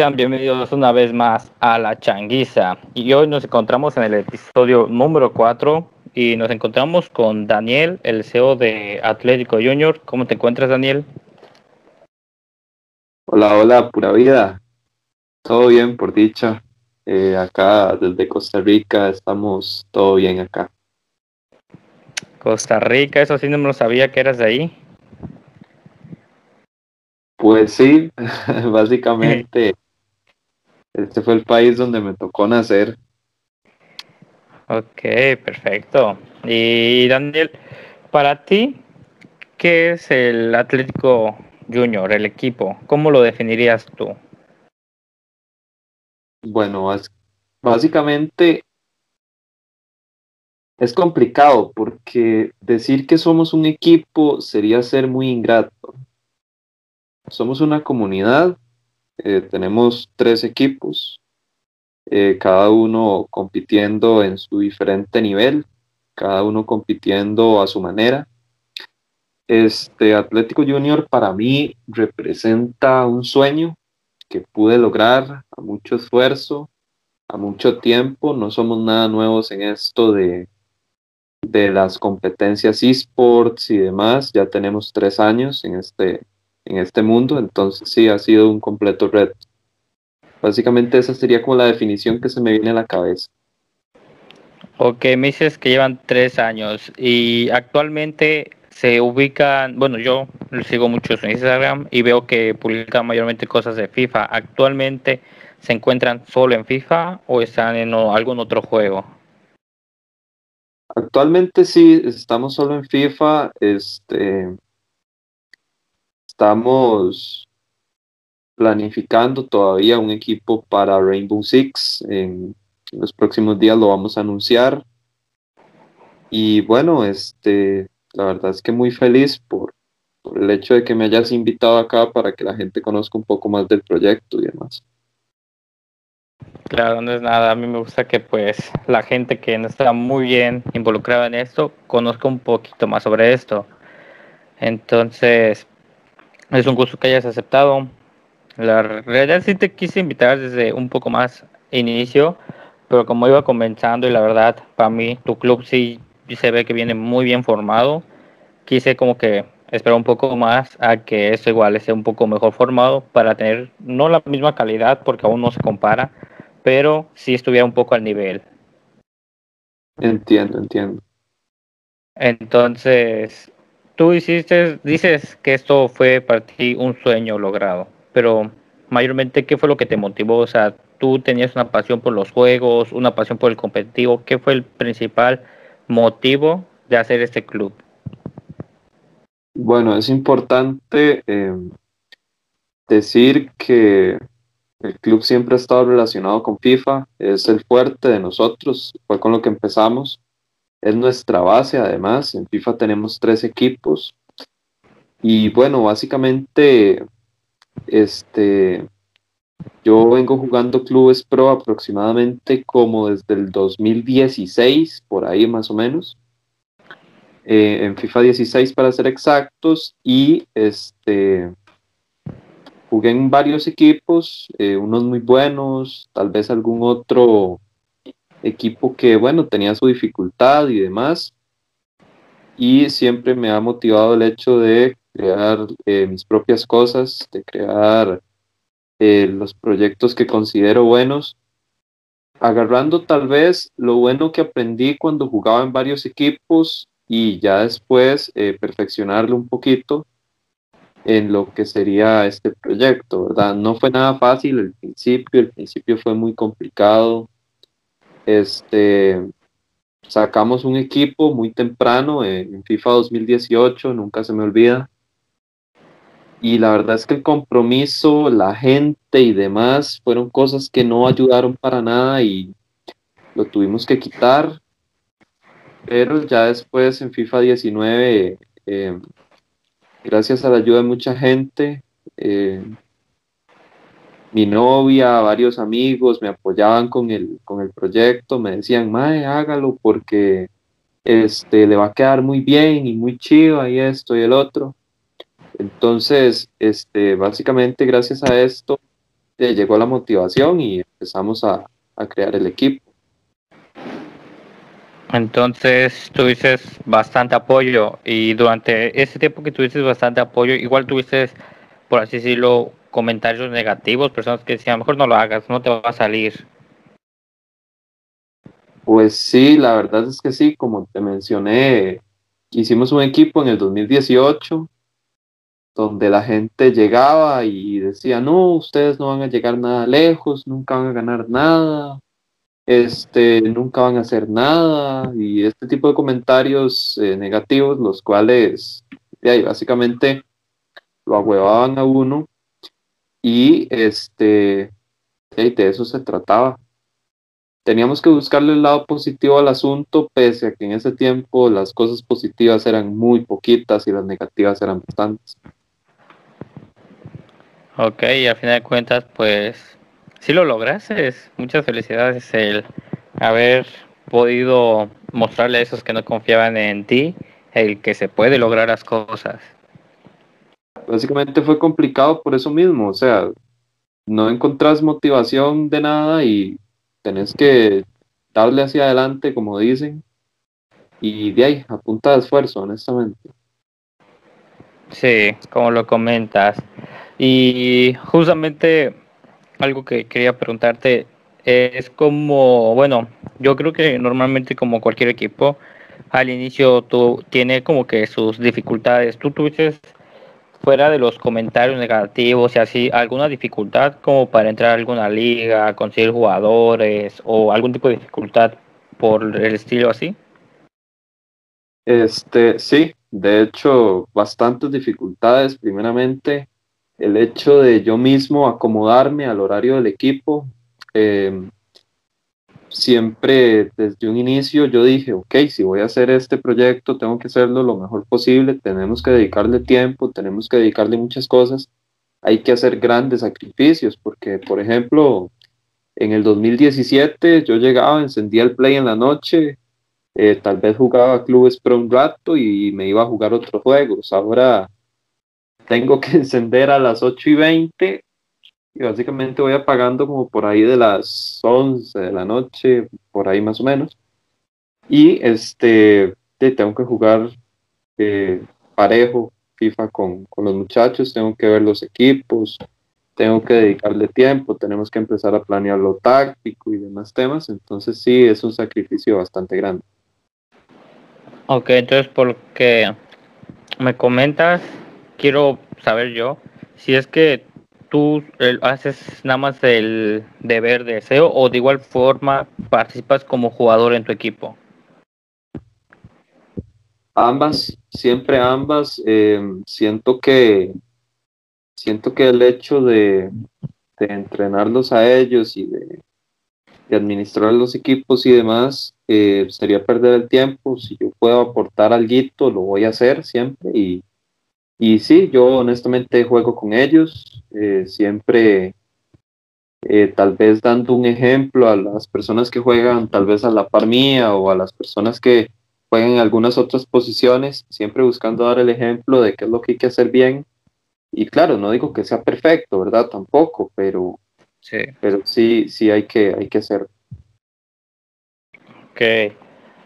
Sean bienvenidos una vez más a La Changuiza. Y hoy nos encontramos en el episodio número 4 y nos encontramos con Daniel, el CEO de Atlético Junior. ¿Cómo te encuentras, Daniel? Hola, hola, pura vida. Todo bien, por dicha. Eh, acá desde Costa Rica estamos todo bien acá. Costa Rica, eso sí no me lo sabía que eras de ahí. Pues sí, básicamente este fue el país donde me tocó nacer. Ok, perfecto. Y Daniel, para ti, ¿qué es el Atlético Junior, el equipo? ¿Cómo lo definirías tú? Bueno, básicamente es complicado porque decir que somos un equipo sería ser muy ingrato somos una comunidad, eh, tenemos tres equipos, eh, cada uno compitiendo en su diferente nivel, cada uno compitiendo a su manera. Este Atlético Junior para mí representa un sueño que pude lograr a mucho esfuerzo, a mucho tiempo. No somos nada nuevos en esto de, de las competencias esports y demás. Ya tenemos tres años en este, en este mundo, entonces sí ha sido un completo reto. Básicamente esa sería como la definición que se me viene a la cabeza. Ok, me dices que llevan tres años y actualmente se ubican, bueno, yo sigo mucho en Instagram y veo que publican mayormente cosas de FIFA. ¿Actualmente se encuentran solo en FIFA o están en algún otro juego? Actualmente sí, estamos solo en FIFA. Este, Estamos planificando todavía un equipo para Rainbow Six. En, los próximos días lo vamos a anunciar. Y bueno, este, la verdad es que muy feliz por, por el hecho de que me hayas invitado acá para que la gente conozca un poco más del proyecto y demás. Claro, no es nada. A mí me gusta que pues la gente que no está muy bien involucrada en esto conozca un poquito más sobre esto. Entonces, es un gusto que hayas aceptado. La realidad sí te quise invitar desde un poco más inicio, pero como iba comenzando y la verdad, para mí tu club sí se ve que viene muy bien formado. Quise como que esperar un poco más a que esto igual esté un poco mejor formado para tener no la misma calidad porque aún no se compara, pero sí estuviera un poco al nivel. Entiendo, entiendo. Entonces, tú hiciste, dices que esto fue para ti un sueño logrado, pero mayormente, ¿qué fue lo que te motivó? O sea, tú tenías una pasión por los juegos, una pasión por el competitivo. ¿Qué fue el principal motivo de hacer este club? Bueno, es importante eh, decir que el club siempre ha estado relacionado con FIFA, es el fuerte de nosotros, fue con lo que empezamos es nuestra base además. En FIFA tenemos tres equipos. Y bueno, básicamente, este, yo vengo jugando clubes pro aproximadamente como desde el 2016, por ahí más o menos. Eh, en FIFA 16 para ser exactos. Y este, jugué en varios equipos, eh, unos muy buenos, tal vez algún otro equipo que, bueno, tenía su dificultad y demás. Y siempre me ha motivado el hecho de crear eh, mis propias cosas, de crear eh, los proyectos que considero buenos, agarrando tal vez lo bueno que aprendí cuando jugaba en varios equipos y ya después eh, perfeccionarlo un poquito en lo que sería este proyecto, ¿verdad? No fue nada fácil el principio, el principio fue muy complicado, este, sacamos un equipo muy temprano en FIFA 2018, nunca se me olvida. Y la verdad es que el compromiso, la gente y demás fueron cosas que no ayudaron para nada y lo tuvimos que quitar. Pero ya después en FIFA 19, eh, gracias a la ayuda de mucha gente, eh, mi novia, varios amigos me apoyaban con el, con el proyecto, me decían, mae, hágalo porque este, le va a quedar muy bien y muy chido y esto y el otro. Entonces, este, básicamente gracias a esto, llegó la motivación y empezamos a, a crear el equipo. Entonces tuviste bastante apoyo y durante ese tiempo que tuviste bastante apoyo, igual tuviste, por así decirlo, comentarios negativos, personas que decían, mejor no lo hagas, no te va a salir. Pues sí, la verdad es que sí, como te mencioné, hicimos un equipo en el 2018 donde la gente llegaba y decía, no, ustedes no van a llegar nada lejos, nunca van a ganar nada, este, nunca van a hacer nada, y este tipo de comentarios eh, negativos, los cuales básicamente lo ahuevaban a uno, y este, de eso se trataba. Teníamos que buscarle el lado positivo al asunto, pese a que en ese tiempo las cosas positivas eran muy poquitas y las negativas eran bastantes. Ok, y al final de cuentas, pues si lo lograste. Muchas felicidades el haber podido mostrarle a esos que no confiaban en ti el que se puede lograr las cosas. Básicamente fue complicado por eso mismo, o sea, no encontrás motivación de nada y tenés que darle hacia adelante, como dicen, y de ahí, a de esfuerzo, honestamente. Sí, como lo comentas. Y justamente algo que quería preguntarte es como, bueno, yo creo que normalmente como cualquier equipo, al inicio tú tiene como que sus dificultades. ¿Tú tuviste fuera de los comentarios negativos y así alguna dificultad como para entrar a alguna liga, conseguir jugadores o algún tipo de dificultad por el estilo así? Este, sí, de hecho, bastantes dificultades. Primeramente, el hecho de yo mismo acomodarme al horario del equipo. Em, siempre desde un inicio yo dije, ok, si voy a hacer este proyecto, tengo que hacerlo lo mejor posible, tenemos que dedicarle tiempo, tenemos que dedicarle muchas cosas, hay que hacer grandes sacrificios, porque por ejemplo, en el 2017 yo llegaba, encendía el play en la noche, eh, tal vez jugaba clubes por un rato y me iba a jugar otros juegos, ahora tengo que encender a las 8 y 20 y básicamente voy apagando como por ahí de las 11 de la noche, por ahí más o menos. Y este, tengo que jugar eh, parejo FIFA con, con, los muchachos, tengo que ver los equipos, tengo que dedicarle tiempo, tenemos que empezar a planear lo táctico y demás temas, entonces sí, es un sacrificio bastante grande. Ok, entonces por que me comentas, quiero saber yo si es que tú haces nada más el deber de deseo o de igual forma participas como jugador en tu equipo. Ambas, siempre ambas. Em, siento que siento que el hecho de, entrenarlos a ellos y de, de, administrar los equipos y demás eh, sería perder el tiempo. Si yo puedo aportar algo, lo voy a hacer siempre y y sí, yo honestamente juego con ellos, eh, siempre eh, tal vez dando un ejemplo a las personas que juegan tal vez a la par mía o a las personas que juegan en algunas otras posiciones, siempre buscando dar el ejemplo de qué es lo que hay que hacer bien. Y claro, no digo que sea perfecto, ¿verdad? Tampoco, pero sí, pero sí, sí hay que, hay que hacerlo. Ok.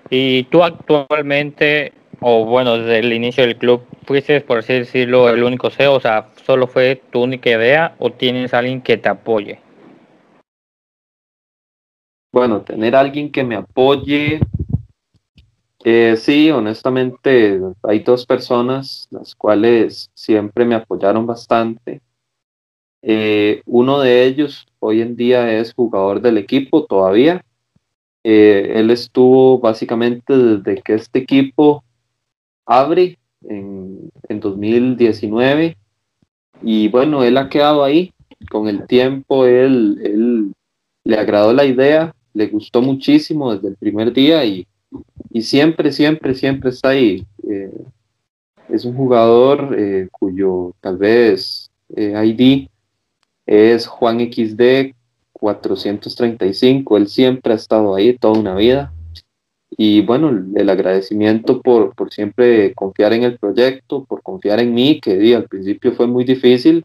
¿Y tú actualmente o bueno, desde el inicio del club, fuiste, por así decirlo, el único CEO? O sea, ¿solo fue tu única idea o tienes alguien que te apoye? Bueno, tener alguien que me apoye, eh, sí, honestamente, hay dos personas las cuales siempre me apoyaron bastante. Eh, uno de ellos hoy en día es jugador del equipo todavía. Eh, él estuvo básicamente desde que este equipo abre en, en 2019 y bueno, él ha quedado ahí. Con el tiempo él, él le agradó la idea, le gustó muchísimo desde el primer día y, y siempre, siempre, siempre está ahí. Eh, es un jugador eh, cuyo tal vez eh, ID es Juan XD 435. Él siempre ha estado ahí toda una vida. Y bueno, el agradecimiento por, por, siempre confiar en el proyecto, por confiar en mí, que al principio fue muy difícil,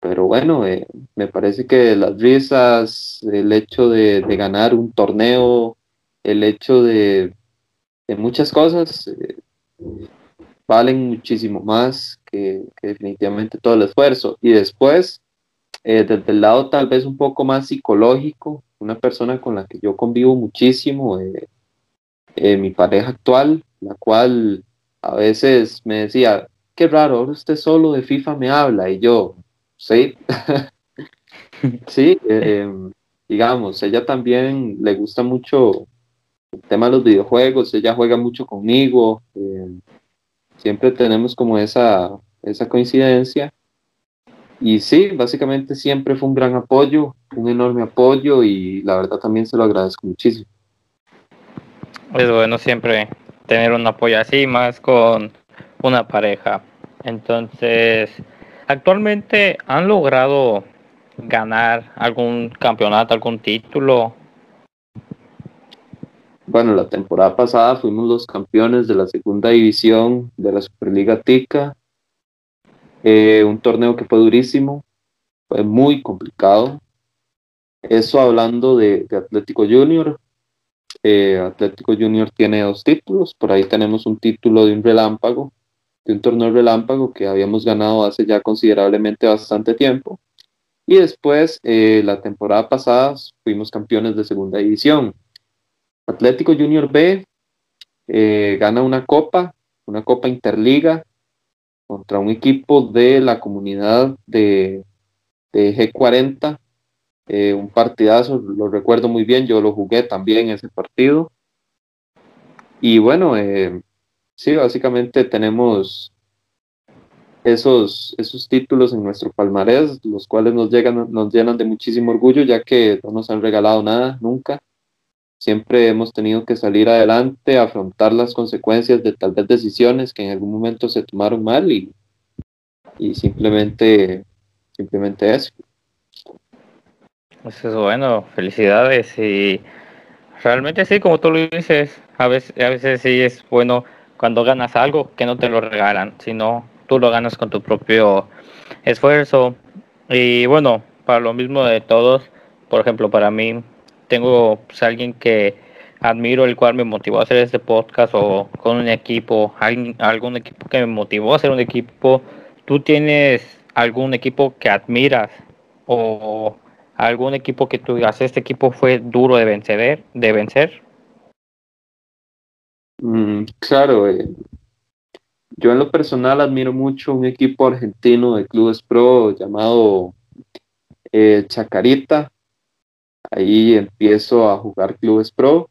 pero bueno, eh, me parece que las risas, el hecho de, ganar un torneo, el hecho de, muchas cosas, eh, valen muchísimo más que, definitivamente todo el esfuerzo. Y después, eh, desde el lado tal vez un poco más psicológico, una persona con la que yo convivo muchísimo, mi pareja actual, la cual a veces me decía, qué raro, ahora usted solo de FIFA me habla y yo, sí, sí, eh, digamos, ella también le gusta mucho el tema de los videojuegos, ella juega mucho conmigo, eh, siempre tenemos como esa, esa coincidencia. Y sí, básicamente siempre fue un gran apoyo, un enorme apoyo y la verdad también se lo agradezco muchísimo. Es bueno siempre tener un apoyo así, más con una pareja. Entonces, actualmente han logrado ganar algún campeonato, algún título. Bueno, la temporada pasada fuimos los campeones de la segunda división de la Superliga Tica. Eh, un torneo que fue durísimo, fue muy complicado. Eso hablando de, Atlético Junior. Eh, Atlético Junior tiene dos títulos, por ahí tenemos un título de un relámpago de un torneo relámpago que habíamos ganado hace ya considerablemente bastante tiempo. Y después, eh, la temporada pasada, fuimos campeones de segunda división. Atlético Junior B eh, gana una copa, una copa interliga, contra un equipo de la comunidad de, G40. Eh, un partidazo, lo recuerdo muy bien, yo lo jugué también ese partido. Y bueno, Sí, básicamente tenemos esos, esos títulos en nuestro palmarés, los cuales nos, llegan, nos llenan de muchísimo orgullo, ya que no nos han regalado nada nunca. Siempre hemos tenido que salir adelante, afrontar las consecuencias de tal vez decisiones que en algún momento se tomaron mal y, y simplemente, simplemente eso. Eso es bueno, felicidades y realmente sí, como tú lo dices, a veces, a veces sí es bueno cuando ganas algo que no te lo regalan, sino tú lo ganas con tu propio esfuerzo. Y bueno, para lo mismo de todos, por ejemplo, para mí, tengo pues, alguien que admiro, el cual me motivó a hacer este podcast o con un equipo, algún equipo que me motivó a hacer un equipo. ¿Tú tienes algún equipo que admiras o algún equipo que tú este equipo fue duro de vencer? De vencer? Mm, claro, eh, yo en lo personal admiro mucho un equipo argentino de clubes pro llamado eh, Chacarita. Ahí empiezo a jugar clubes pro.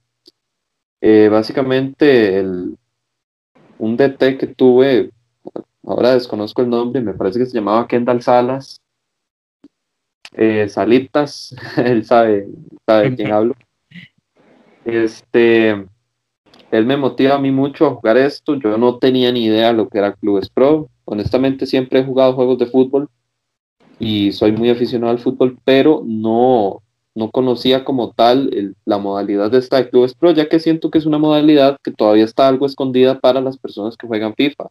Eh, básicamente el, un DT que tuve, ahora desconozco el nombre, me parece que se llamaba Kendall Salas. Salitas, él sabe, sabe de quién hablo. Este, él me motiva a mí mucho a jugar esto. Yo no tenía ni idea de lo que era Clubes Pro. Honestamente, siempre he jugado juegos de fútbol y soy muy aficionado al fútbol, pero no, no conocía como tal la modalidad de esta de Clubes Pro, ya que siento que es una modalidad que todavía está algo escondida para las personas que juegan FIFA.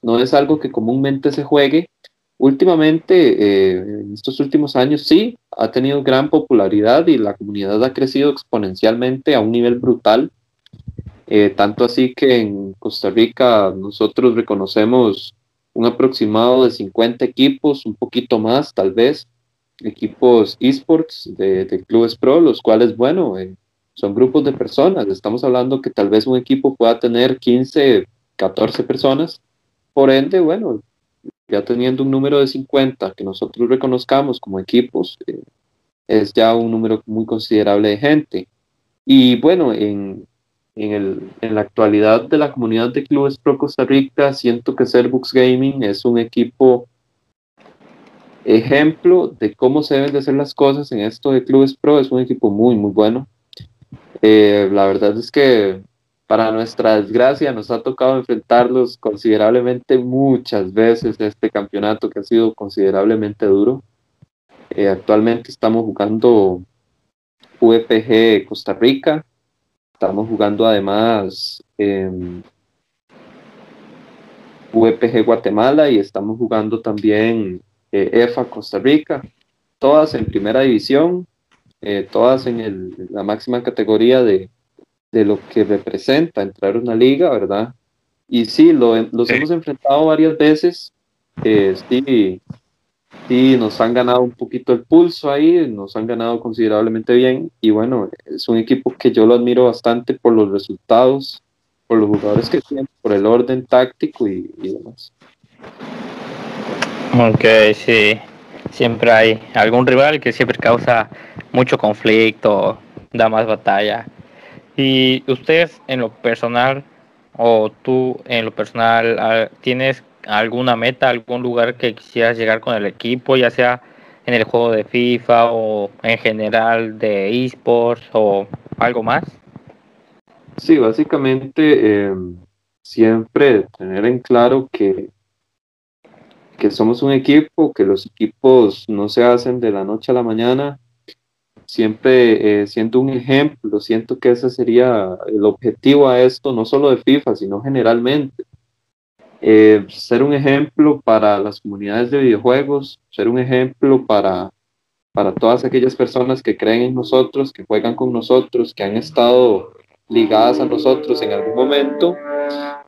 No es algo que comúnmente se juegue. Últimamente, eh, en estos últimos años, sí, ha tenido gran popularidad y la comunidad ha crecido exponencialmente a un nivel brutal eh, tanto así que en Costa Rica nosotros reconocemos un aproximado de 50 equipos, un poquito más tal vez, equipos esports de, clubes pro, los cuales, bueno, eh, son grupos de personas. Estamos hablando que tal vez un equipo pueda tener 15, 14 personas. Por ende, bueno, ya teniendo un número de 50 que nosotros reconozcamos como equipos, eh, es ya un número muy considerable de gente. Y bueno, en, en, el, en la actualidad de la comunidad de clubes pro Costa Rica, siento que Cerbux Gaming es un equipo ejemplo de cómo se deben de hacer las cosas en esto de clubes pro. Es un equipo muy, muy bueno. Eh, la verdad es que para nuestra desgracia nos ha tocado enfrentarlos considerablemente muchas veces este campeonato que ha sido considerablemente duro. Eh, actualmente estamos jugando UEPG Costa Rica, Estamos jugando además en UEPG Guatemala y estamos jugando también EFA Costa Rica, todas en primera división, todas en la máxima categoría de, de lo que representa entrar a una liga, ¿verdad? Y sí, lo, los hemos enfrentado varias veces. Eh, sí, sí, nos han ganado un poquito el pulso ahí, nos han ganado considerablemente bien. Y bueno, es un equipo que yo lo admiro bastante por los resultados, por los jugadores que tienen, por el orden táctico y, y demás. Ok, sí. Siempre hay algún rival que siempre causa mucho conflicto, da más batalla. Y ustedes en lo personal, o tú en lo personal, ah, ¿tienes alguna meta, algún lugar que quisieras llegar con el equipo, ya sea en el juego de FIFA o en general de esports o algo más? Sí, básicamente em, siempre tener en claro que, que somos un equipo, que los equipos no se hacen de la noche a la mañana, siempre eh, siento un ejemplo, siento que ese sería el objetivo a esto, no solo de FIFA, sino generalmente. Eh, ser un ejemplo para las comunidades de videojuegos, ser un ejemplo para, para todas aquellas personas que creen en nosotros, que juegan con nosotros, que han estado ligadas a nosotros en algún momento.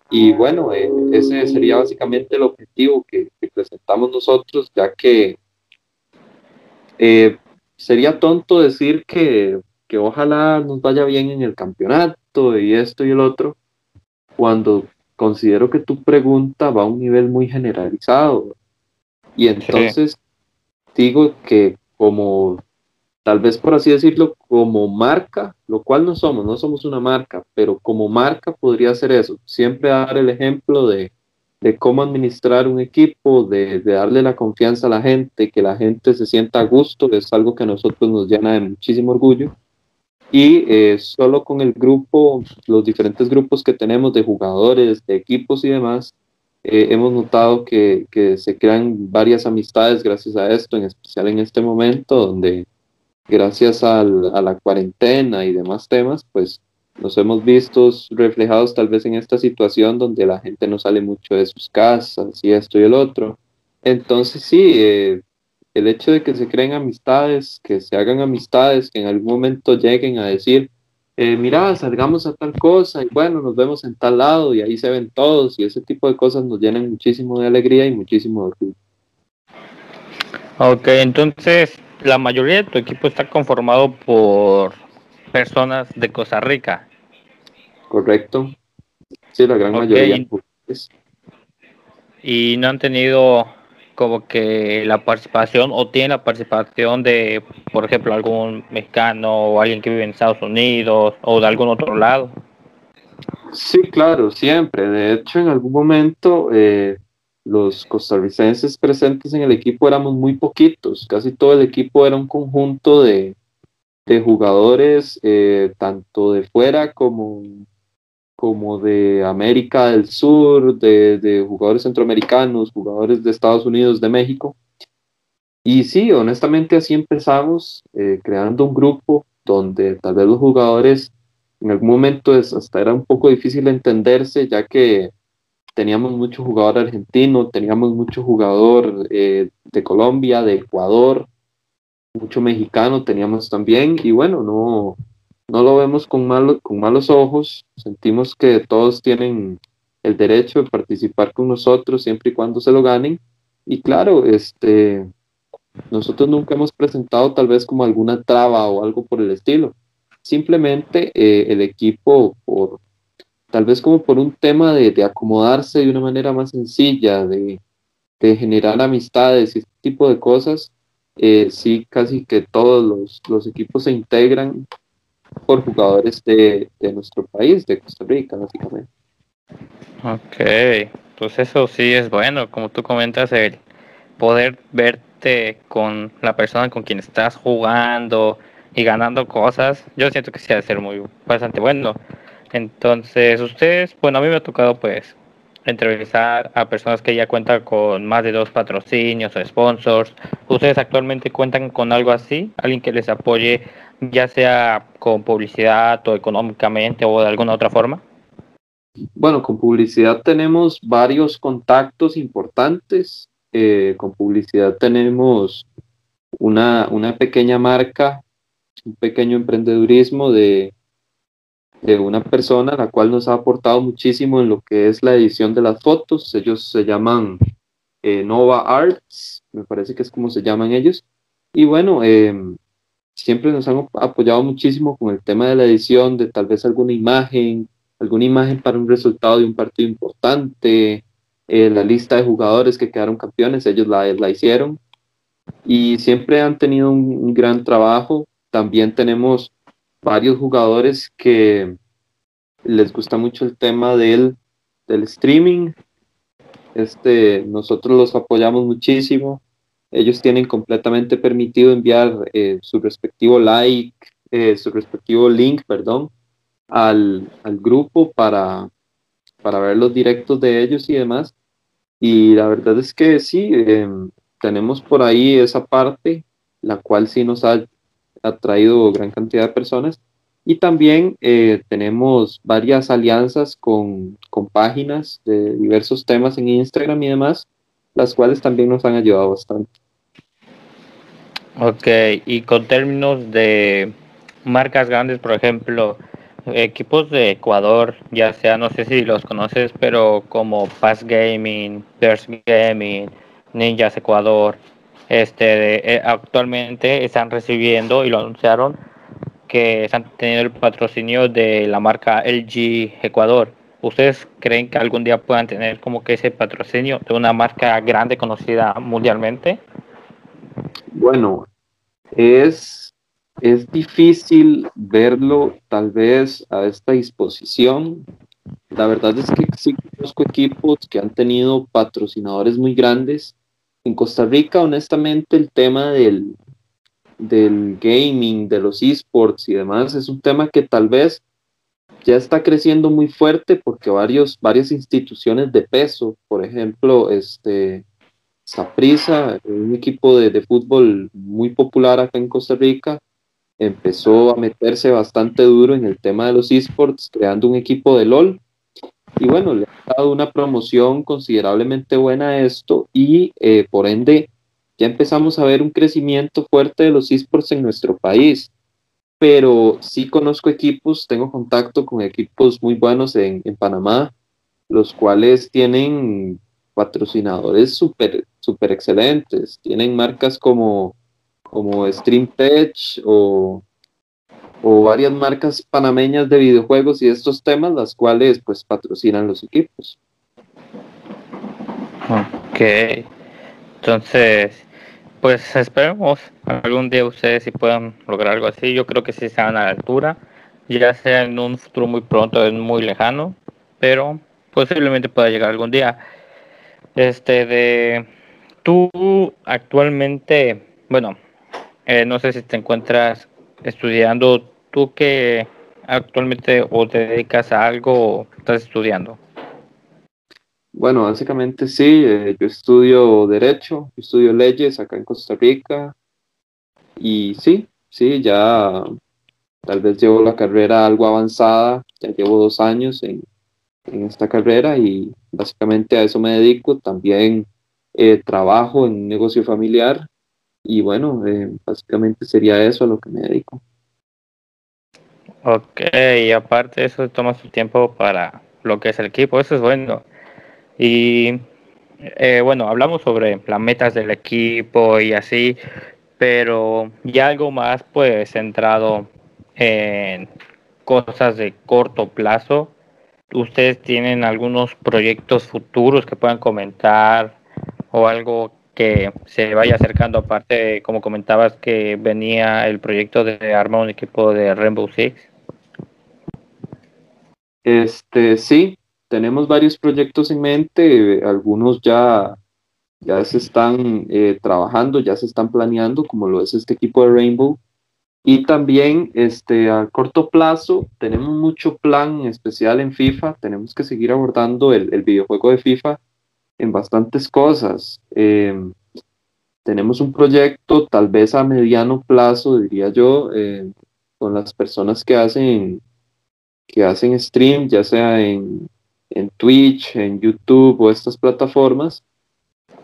Y bueno, eh, ese sería básicamente el objetivo que, presentamos nosotros, ya que sería tonto decir que, ojalá nos vaya bien en el campeonato y esto y el otro, cuando considero que tu pregunta va a un nivel muy generalizado. Y entonces digo que como, tal vez por así decirlo, como marca, lo cual no somos, no somos una marca, pero como marca podría ser eso, siempre dar el ejemplo de, de cómo administrar un equipo, de, darle la confianza a la gente, que la gente se sienta a gusto, es algo que a nosotros nos llena de muchísimo orgullo. Y eh, solo con el grupo, los diferentes grupos que tenemos de jugadores, de equipos y demás, eh, hemos notado que, que, se crean varias amistades gracias a esto, en especial en este momento, donde gracias al, a la cuarentena y demás temas, pues nos hemos visto reflejados tal vez en esta situación donde la gente no sale mucho de sus casas y esto y el otro. Entonces sí, eh, el hecho de que se creen amistades, que se hagan amistades, que en algún momento lleguen a decir, eh, mira, salgamos a tal cosa y bueno, nos vemos en tal lado y ahí se ven todos y ese tipo de cosas nos llenan muchísimo de alegría y muchísimo de orgullo. Ok, entonces la mayoría de tu equipo está conformado por personas de Costa Rica. Correcto. Sí, la gran mayoría. Y no han tenido como que la participación o tienen la participación de, por ejemplo, algún mexicano o alguien que vive en Estados Unidos o de algún otro lado. Sí, claro, siempre. De hecho, en algún momento eh, los costarricenses presentes en el equipo éramos muy poquitos. Casi todo el equipo era un conjunto de, de jugadores, eh, tanto de fuera como como de América del Sur, de, jugadores centroamericanos, jugadores de Estados Unidos, de México. Y sí, honestamente así empezamos, eh, creando un grupo donde tal vez los jugadores en algún momento es, hasta era un poco difícil entenderse, ya que teníamos mucho jugador argentino, teníamos mucho jugador eh, de Colombia, de Ecuador, mucho mexicano teníamos también, y bueno, no, no lo vemos con, con malos ojos, sentimos que todos tienen el derecho de participar con nosotros siempre y cuando se lo ganen. Y claro, este, nosotros nunca hemos presentado tal vez como alguna traba o algo por el estilo. Simplemente eh, el equipo, por, tal vez como por un tema de, acomodarse de una manera más sencilla, de, generar amistades y este tipo de cosas, eh, sí, casi que todos los, los equipos se integran por jugadores de, nuestro país, de Costa Rica, básicamente. Ok, pues eso sí es bueno, como tú comentas, el poder verte con la persona con quien estás jugando y ganando cosas, yo siento que sí ha de ser muy bastante bueno. Entonces, ustedes, bueno, a mí me ha tocado pues entrevistar a personas que ya cuentan con más de dos patrocinios o sponsors. ¿Ustedes actualmente cuentan con algo así? ¿Alguien que les apoye ya sea con publicidad o económicamente o de alguna otra forma? Bueno, con publicidad tenemos varios contactos importantes. eh, con publicidad tenemos una, una pequeña marca, un pequeño emprendedurismo de, de una persona la cual nos ha aportado muchísimo en lo que es la edición de las fotos. Ellos se llaman eh, Nova Arts, me parece que es como se llaman ellos. Y bueno, em, siempre nos han apoyado muchísimo con el tema de la edición, de tal vez alguna imagen, alguna imagen para un resultado de un partido importante, eh, la lista de jugadores que quedaron campeones, ellos la, la hicieron. Y siempre han tenido un gran trabajo. También tenemos varios jugadores que les gusta mucho el tema del, del streaming. Este, nosotros los apoyamos muchísimo. Ellos tienen completamente permitido enviar eh, su respectivo like, eh, su respectivo link, perdón, al, al, grupo para, para ver los directos de ellos y demás. Y la verdad es que sí, em, tenemos por ahí esa parte, la cual sí nos ha ha traído gran cantidad de personas. Y también eh, tenemos varias alianzas con, con, páginas de diversos temas en Instagram y demás, las cuales también nos han ayudado bastante. Ok, y con términos de marcas grandes, por ejemplo, equipos de Ecuador, ya sea, no sé si los conoces, pero como Pass Gaming, Burst Gaming, Ninjas Ecuador, este, eh, actualmente están recibiendo y lo anunciaron que están teniendo el patrocinio de la marca LG Ecuador. ¿Ustedes creen que algún día puedan tener como que ese patrocinio de una marca grande conocida mundialmente? Bueno, es, es difícil verlo tal vez a esta disposición. La verdad es que sí conozco equipos que han tenido patrocinadores muy grandes en Costa Rica, honestamente, el tema del, del gaming, de los esports y demás, es un tema que tal vez ya está creciendo muy fuerte porque varios, varias instituciones de peso, por ejemplo, este, Saprisa, un equipo de, de, fútbol muy popular acá en Costa Rica, empezó a meterse bastante duro en el tema de los esports, creando un equipo de LOL y bueno, le ha dado una promoción considerablemente buena a esto y eh, por ende ya empezamos a ver un crecimiento fuerte de los esports en nuestro país. Pero sí conozco equipos, tengo contacto con equipos muy buenos en, en Panamá, los cuales tienen patrocinadores súper super excelentes. Tienen marcas como, como o o varias marcas panameñas de videojuegos y estos temas, las cuales pues patrocinan los equipos. Ok, entonces, pues esperemos algún día ustedes si puedan lograr algo así. Yo creo que sí están a la altura, ya sea en un futuro muy pronto, es muy lejano, pero posiblemente pueda llegar algún día. Este de tú actualmente, bueno, eh, no sé si te encuentras estudiando tú que actualmente o te dedicas a algo o estás estudiando? Bueno, básicamente sí, eh, yo estudio derecho, estudio leyes acá en Costa Rica y sí, sí, ya tal vez llevo la carrera algo avanzada, ya llevo dos años en, en esta carrera y básicamente a eso me dedico, también eh, trabajo en un negocio familiar y bueno, eh, básicamente sería eso a lo que me dedico. Ok, y aparte eso toma su tiempo para lo que es el equipo, eso es bueno. Y eh, bueno, hablamos sobre las metas del equipo y así, pero ya algo más pues centrado en cosas de corto plazo. ¿Ustedes tienen algunos proyectos futuros que puedan comentar o algo que se vaya acercando aparte, como comentabas que venía el proyecto de armar un equipo de Rainbow Six? Este, sí, tenemos varios proyectos en mente, algunos ya, ya se están eh, trabajando, ya se están planeando, como lo es este equipo de Rainbow. Y también este, a corto plazo tenemos mucho plan especial en FIFA, tenemos que seguir abordando el, videojuego de FIFA en bastantes cosas. Em, tenemos un proyecto tal vez a mediano plazo, diría yo, eh, con las personas que hacen que hacen stream, ya sea en, en Twitch, en YouTube o estas plataformas,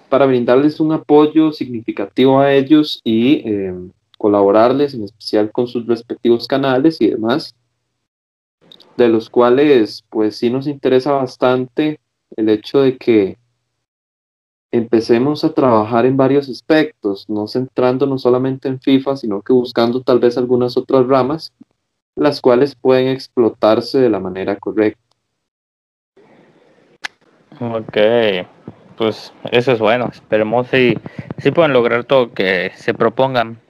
para brindarles un apoyo significativo a ellos y eh, colaborarles, en especial con sus respectivos canales y demás, de los cuales pues sí nos interesa bastante el hecho de que empecemos a trabajar en varios aspectos, no centrándonos solamente en FIFA, sino que buscando tal vez algunas otras ramas, las cuales pueden explotarse de la manera correcta. Ok, pues eso es bueno, esperemos si, si pueden lograr todo que se propongan.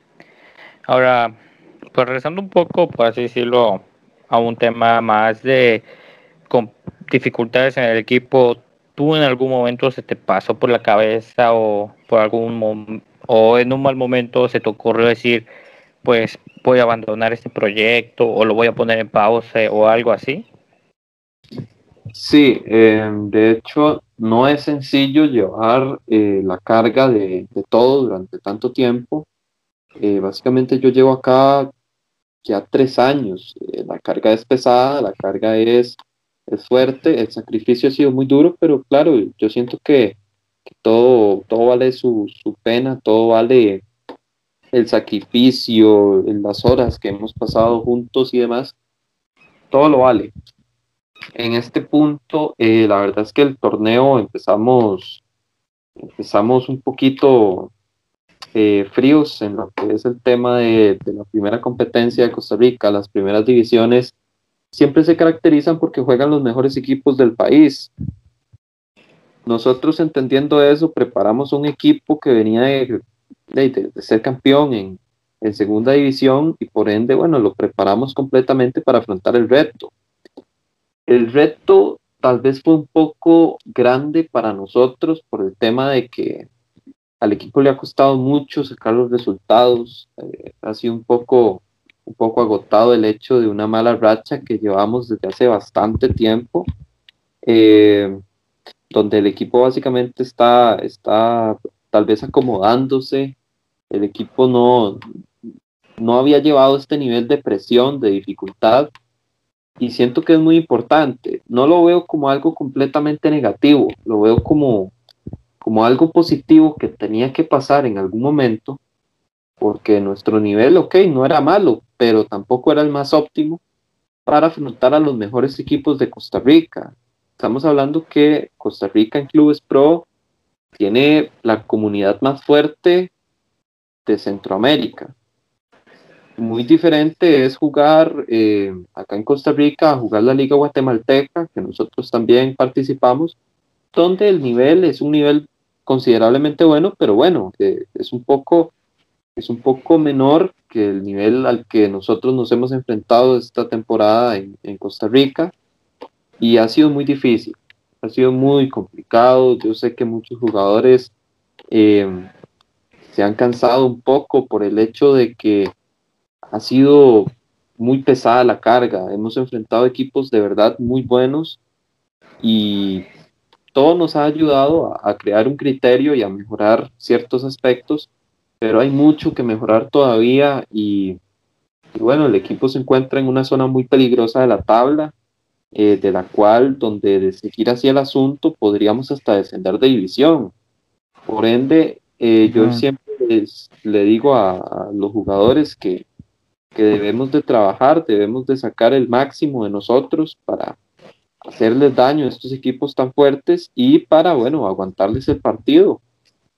Ahora, pues regresando un poco, por así decirlo, a un tema más de dificultades en el equipo, ¿tú en algún momento se te pasó por la cabeza o por algún o en un mal momento se te ocurrió decir, pues voy a abandonar este proyecto o lo voy a poner en pausa o algo así? Sí, em, de hecho no es sencillo llevar eh, la carga de, todo durante tanto tiempo. Eh, básicamente yo llevo acá ya tres años. Eh, la carga es pesada, la carga es es fuerte, el sacrificio ha sido muy duro, pero claro, yo siento que, todo, todo vale su, pena, todo vale el sacrificio, las horas que hemos pasado juntos y demás, todo lo vale. En este punto, eh, la verdad es que el torneo empezamos, empezamos un poquito eh, fríos en lo que es el tema de, de la primera competencia de Costa Rica, las primeras divisiones siempre se caracterizan porque juegan los mejores equipos del país. Nosotros entendiendo eso, preparamos un equipo que venía de, ser campeón en, en, segunda división y por ende, bueno, lo preparamos completamente para afrontar el reto. El reto tal vez fue un poco grande para nosotros por el tema de que al equipo le ha costado mucho sacar los resultados, eh, ha sido un poco un poco agotado el hecho de una mala racha que llevamos desde hace bastante tiempo, eh, donde el equipo básicamente está, está tal vez acomodándose, el equipo no, no había llevado este nivel de presión, de dificultad, y siento que es muy importante. No lo veo como algo completamente negativo, lo veo como, como algo positivo que tenía que pasar en algún momento porque nuestro nivel, ok, no era malo, pero tampoco era el más óptimo para afrontar a los mejores equipos de Costa Rica. Estamos hablando que Costa Rica en Clubes Pro tiene la comunidad más fuerte de Centroamérica. Muy diferente es jugar eh, acá en Costa Rica, jugar la Liga Guatemalteca, que nosotros también participamos, donde el nivel es un nivel considerablemente bueno, pero bueno, eh, es un poco es un poco menor que el nivel al que nosotros nos hemos enfrentado esta temporada en, Costa Rica y ha sido muy difícil, ha sido muy complicado. Yo sé que muchos jugadores em, se han cansado un poco por el hecho de que ha sido muy pesada la carga. Hemos enfrentado equipos de verdad muy buenos y todo nos ha ayudado a crear un criterio y a mejorar ciertos aspectos pero hay mucho que mejorar todavía y, bueno, el equipo se encuentra en una zona muy peligrosa de la tabla, eh, de la cual, donde de seguir así el asunto, podríamos hasta descender de división. Por ende, eh, yo siempre le digo a, los jugadores que, que debemos de trabajar, debemos de sacar el máximo de nosotros para hacerles daño a estos equipos tan fuertes y para, bueno, aguantarles el partido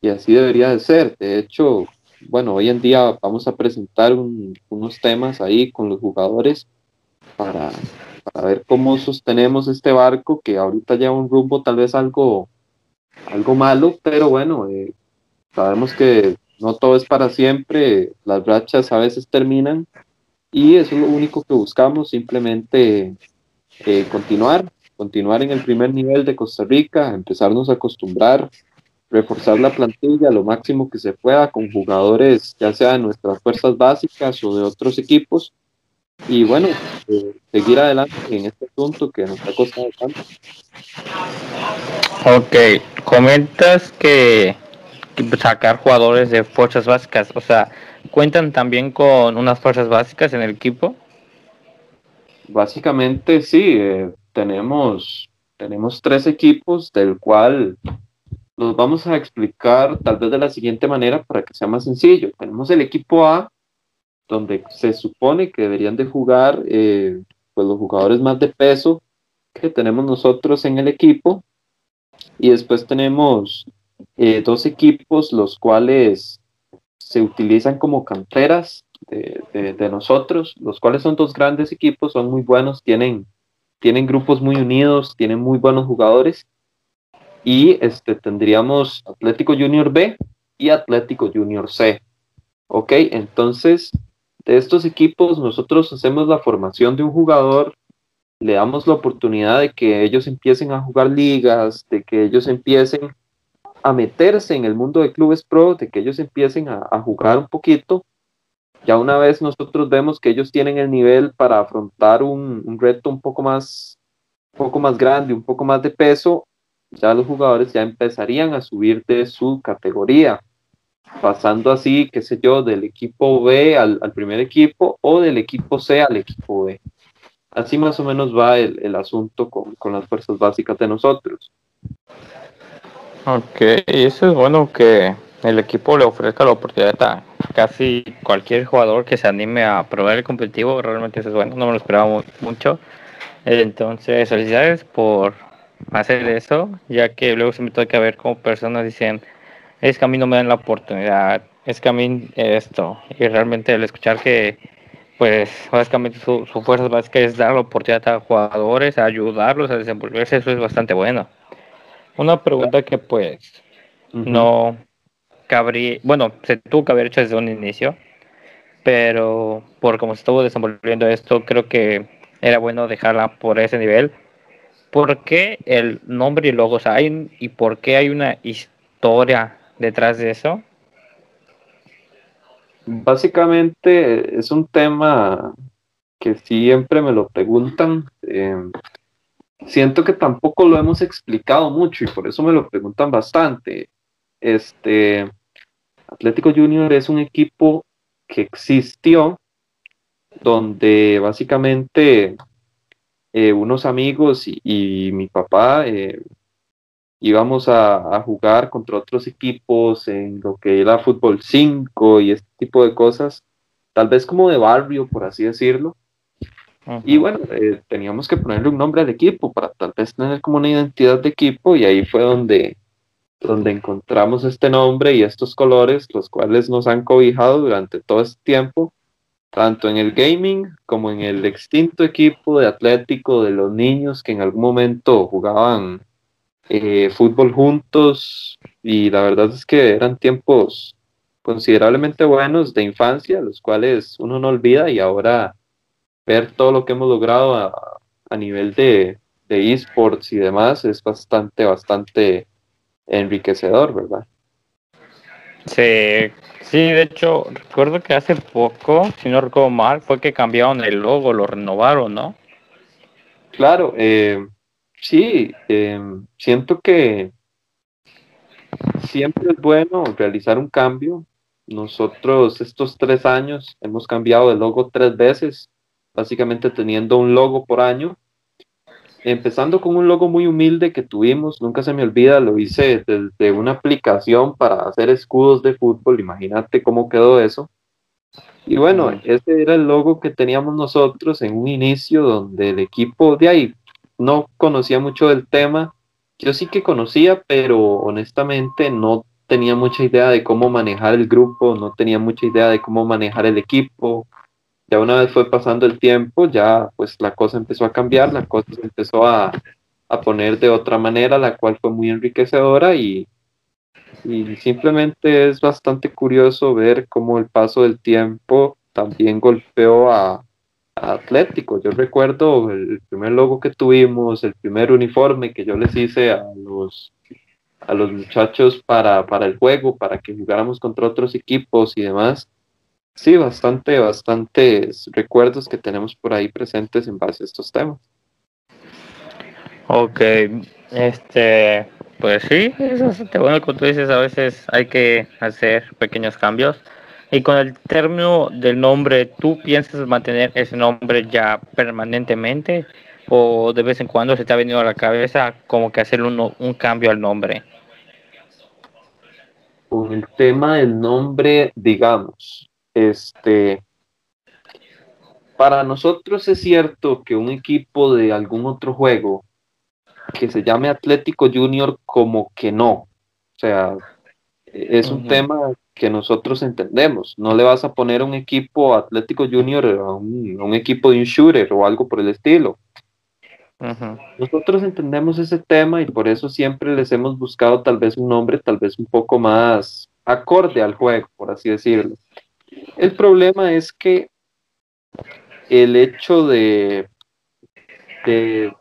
y así debería de ser. De hecho, bueno, hoy en día vamos a presentar unos temas ahí con los jugadores para, ver cómo sostenemos este barco que ahorita lleva un rumbo tal vez algo, algo malo, pero bueno, eh, sabemos que no todo es para siempre, las rachas a veces terminan y eso es lo único que buscamos, simplemente eh, continuar, continuar en el primer nivel de Costa Rica, empezarnos a acostumbrar reforzar la plantilla lo máximo que se pueda con jugadores, ya sea de nuestras fuerzas básicas o de otros equipos. Y bueno, eh, seguir adelante en este punto que nos ha costado tanto. Ok, comentas que sacar jugadores de fuerzas básicas, o sea, ¿cuentan también con unas fuerzas básicas en el equipo? Básicamente sí, eh, tenemos, tenemos tres equipos del cual los vamos a explicar tal vez de la siguiente manera para que sea más sencillo. Tenemos el equipo A, donde se supone que deberían de jugar eh, pues los jugadores más de peso que tenemos nosotros en el equipo. Y después tenemos eh, dos equipos, los cuales se utilizan como canteras de, nosotros, los cuales son dos grandes equipos, son muy buenos, tienen, tienen grupos muy unidos, tienen muy buenos jugadores. Y este, tendríamos Atlético Junior B y Atlético Junior C. Ok, entonces de estos equipos nosotros hacemos la formación de un jugador, le damos la oportunidad de que ellos empiecen a jugar ligas, de que ellos empiecen a meterse en el mundo de clubes pro, de que ellos empiecen a, jugar un poquito. Ya una vez nosotros vemos que ellos tienen el nivel para afrontar un, reto un poco más, un poco más grande, un poco más de peso, ya los jugadores ya empezarían a subir de su categoría, pasando así, qué sé yo, del equipo B al, primer equipo o del equipo C al equipo B. Así más o menos va el, asunto con, con las fuerzas básicas de nosotros. Ok, y eso es bueno que el equipo le ofrezca la oportunidad a casi cualquier jugador que se anime a probar el competitivo. Realmente eso es bueno, no me lo esperaba mucho. Entonces, felicidades por hacer eso, ya que luego se me toca ver cómo personas dicen, es que a mí no me dan la oportunidad, es que a mí esto. Y realmente el escuchar que, pues, básicamente su, su fuerza básica es dar la oportunidad a jugadores, a ayudarlos a desenvolverse, eso es bastante bueno. Una pregunta que pues no cabría, bueno, se tuvo que haber hecho desde un inicio, pero por cómo se estuvo desenvolviendo esto, creo que era bueno dejarla por ese nivel. ¿Por qué el nombre y logos hay y por qué hay una historia detrás de eso? Básicamente es un tema que siempre me lo preguntan. Eh, siento que tampoco lo hemos explicado mucho y por eso me lo preguntan bastante. Este Atlético Junior es un equipo que existió donde básicamente eh, unos amigos y, mi papá eh, íbamos a, jugar contra otros equipos en lo que era fútbol 5 y este tipo de cosas, tal vez como de barrio, por así decirlo. Y bueno, eh, teníamos que ponerle un nombre al equipo para tal vez tener como una identidad de equipo y ahí fue donde, donde encontramos este nombre y estos colores, los cuales nos han cobijado durante todo este tiempo, tanto en el gaming como en el extinto equipo de Atlético de los niños que en algún momento jugaban eh, fútbol juntos y la verdad es que eran tiempos considerablemente buenos de infancia, los cuales uno no olvida y ahora ver todo lo que hemos logrado a, nivel de, esports y demás es bastante, bastante enriquecedor, ¿verdad? Sí, sí, de hecho, recuerdo que hace poco, si no recuerdo mal, fue que cambiaron el logo, lo renovaron, ¿no? Claro, eh, sí, eh, siento que siempre es bueno realizar un cambio. Nosotros estos tres años hemos cambiado el logo tres veces básicamente teniendo un logo por año. Empezando con un logo muy humilde que tuvimos, nunca se me olvida, lo hice desde una aplicación para hacer escudos de fútbol, imagínate cómo quedó eso. Y bueno, ese era el logo que teníamos nosotros en un inicio donde el equipo de ahí no conocía mucho del tema. Yo sí que conocía, pero honestamente no tenía mucha idea de cómo manejar el grupo, no tenía mucha idea de cómo manejar el equipo, ya una vez fue pasando el tiempo, ya pues la cosa empezó a cambiar, la cosa empezó a, poner de otra manera, la cual fue muy enriquecedora y, simplemente es bastante curioso ver cómo el paso del tiempo también golpeó a, Atlético. Yo recuerdo el primer logo que tuvimos, el primer uniforme que yo les hice a los, a los muchachos para, para el juego, para que jugáramos contra otros equipos y demás sí, bastante, bastantes recuerdos que tenemos por ahí presentes en base a estos temas. Ok, este, pues sí, es bastante bueno, como tú dices, a veces hay que hacer pequeños cambios. Y con el término del nombre, ¿tú piensas mantener ese nombre ya permanentemente? ¿O de vez en cuando se te ha venido a la cabeza como que hacer un cambio al nombre? con el tema del nombre, digamos, este, para nosotros es cierto que un equipo de algún otro juego que se llame Atlético Junior como que no. O sea, es un tema que nosotros entendemos. No le vas a poner un equipo Atlético Junior a un, equipo de un shooter o algo por el estilo. Nosotros entendemos ese tema y por eso siempre les hemos buscado tal vez un nombre tal vez un poco más acorde al juego, por así decirlo. El problema es que el hecho de, de,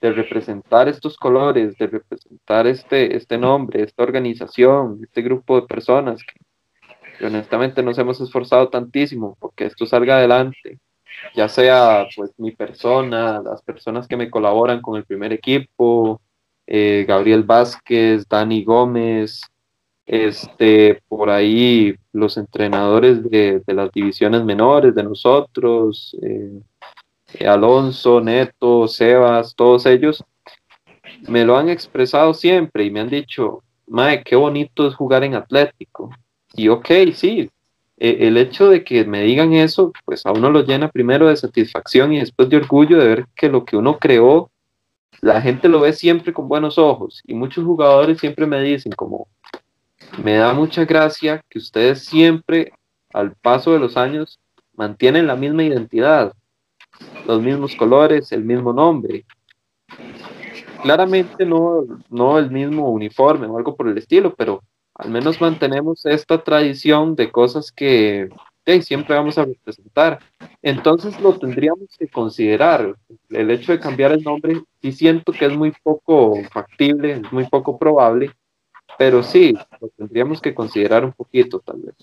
representar estos colores, de representar este, este nombre, esta organización, este grupo de personas que, honestamente nos hemos esforzado tantísimo porque esto salga adelante, ya sea pues mi persona, las personas que me colaboran con el primer equipo, eh, Gabriel Vázquez, Dani Gómez, este, por ahí los entrenadores de, las divisiones menores de nosotros, eh, Alonso, Neto, Sebas, todos ellos, me lo han expresado siempre y me han dicho, Mae, qué bonito es jugar en Atlético. Y ok, sí, e, el hecho de que me digan eso, pues a uno lo llena primero de satisfacción y después de orgullo de ver que lo que uno creó, la gente lo ve siempre con buenos ojos. Y muchos jugadores siempre me dicen como, me da mucha gracia que ustedes siempre, al paso de los años, mantienen la misma identidad, los mismos colores, el mismo nombre. Claramente no, no el mismo uniforme o algo por el estilo, pero al menos mantenemos esta tradición de cosas que siempre vamos a representar. Entonces lo tendríamos que considerar. El hecho de cambiar el nombre, sí siento que es muy poco factible, es muy poco probable, pero sí, lo tendríamos que considerar un poquito tal vez.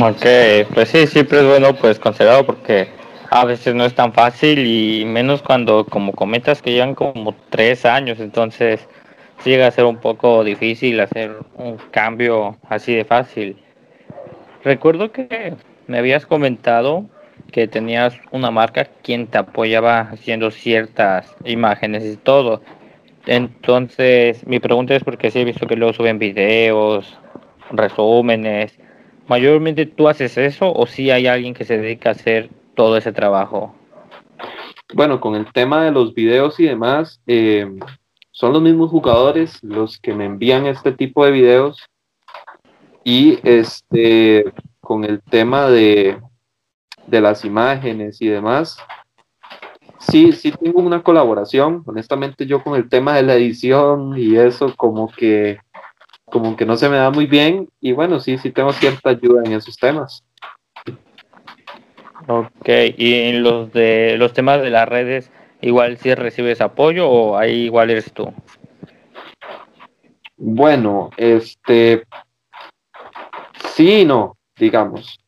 Ok, pues sí, siempre es bueno pues considerarlo porque a veces no es tan fácil y menos cuando como comentas que llevan como tres años, entonces llega a ser un poco difícil hacer un cambio así de fácil. Recuerdo que me habías comentado que tenías una marca quien te apoyaba haciendo ciertas imágenes y todo. Entonces, mi pregunta es porque sí he visto que luego suben videos, resúmenes. ¿Mayormente tú haces eso o si hay alguien que se dedica a hacer todo ese trabajo? Bueno, con el tema de los videos y demás, eh, son los mismos jugadores los que me envían este tipo de videos. Y este, con el tema de, de las imágenes y demás, sí, sí tengo una colaboración. Honestamente, yo con el tema de la edición y eso, como que, como que no se me da muy bien. Y bueno, sí, sí tengo cierta ayuda en esos temas. Ok, y en los de los temas de las redes, igual si recibes apoyo o ahí igual eres tú. Bueno, este, sí, no, digamos.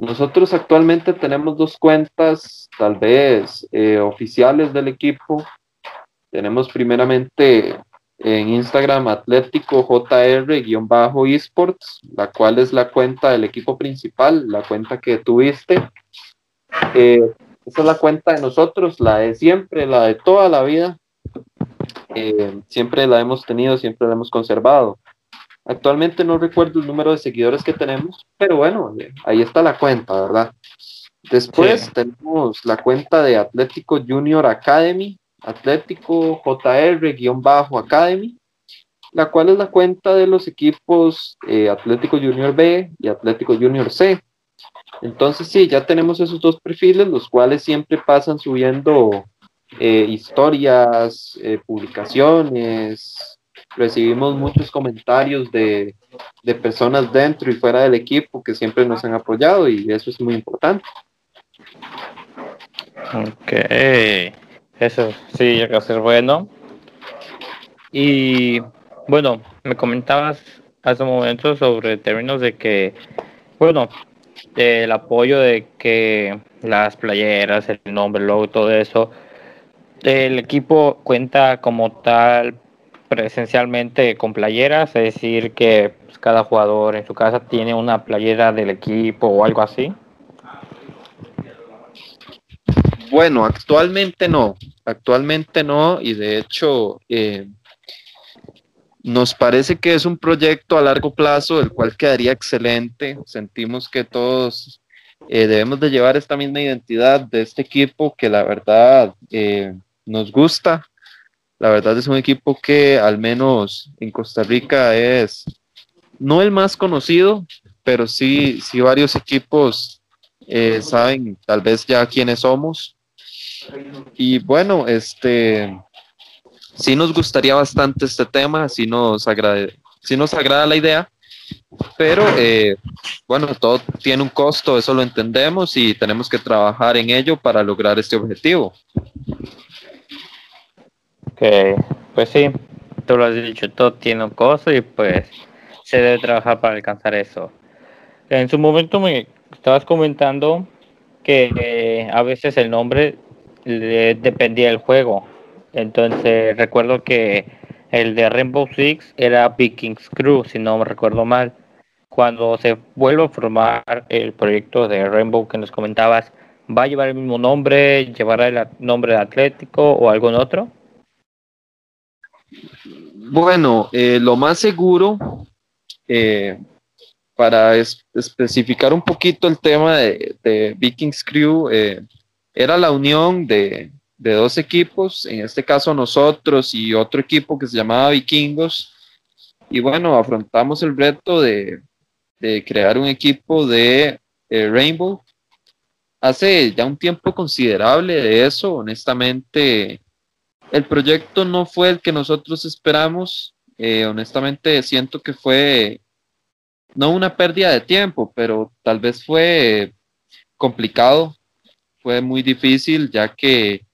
Nosotros actualmente tenemos dos cuentas, tal vez eh, oficiales del equipo. Tenemos primeramente en Instagram Atlético JR-esports, la cual es la cuenta del equipo principal, la cuenta que tuviste. Eh, esa es la cuenta de nosotros, la de siempre, la de toda la vida. Eh, siempre la hemos tenido, siempre la hemos conservado. Actualmente no recuerdo el número de seguidores que tenemos, pero bueno, ahí está la cuenta, ¿verdad? Después tenemos la cuenta de Atlético Junior Academy, Atlético JR-Academy, la cual es la cuenta de los equipos eh, Atlético Junior B y Atlético Junior C. Entonces sí, ya tenemos esos dos perfiles, los cuales siempre pasan subiendo eh, historias, eh, publicaciones, recibimos muchos comentarios de, personas dentro y fuera del equipo que siempre nos han apoyado y eso es muy importante. Ok, eso sí llega a ser bueno. Y bueno, me comentabas hace un momento sobre términos de que, bueno, el apoyo de que las playeras, el nombre, el logo, todo eso, el equipo cuenta como tal presencialmente con playeras, es decir, que pues, cada jugador en su casa tiene una playera del equipo o algo así? Bueno, actualmente no, actualmente no, y de hecho, eh, nos parece que es un proyecto a largo plazo, el cual quedaría excelente. Sentimos que todos eh, debemos de llevar esta misma identidad de este equipo que la verdad eh, nos gusta. La verdad es un equipo que al menos en Costa Rica es no el más conocido, pero sí, sí varios equipos eh, saben tal vez ya quiénes somos. Y bueno, este sí nos gustaría bastante este tema, sí nos, agrade, sí nos agrada la idea, pero eh, bueno, todo tiene un costo, eso lo entendemos y tenemos que trabajar en ello para lograr este objetivo. Ok, pues sí, tú lo has dicho, todo tiene un costo y pues se debe trabajar para alcanzar eso. En su momento me estabas comentando que eh, a veces el nombre dependía del juego. Entonces recuerdo que el de Rainbow Six era Vikings Crew, si no me recuerdo mal. Cuando se vuelve a formar el proyecto de Rainbow que nos comentabas, ¿va a llevar el mismo nombre? ¿Llevará el nombre de Atlético o algún otro? Bueno, eh, lo más seguro, eh, para especificar un poquito el tema de, Vikings Crew, eh, era la unión de, de dos equipos, en este caso nosotros y otro equipo que se llamaba Vikingos. Y bueno, afrontamos el reto de, crear un equipo de Rainbow. Hace ya un tiempo considerable de eso, honestamente, el proyecto no fue el que nosotros esperamos. Eh, honestamente, siento que fue no una pérdida de tiempo, pero tal vez fue complicado, fue muy difícil, ya que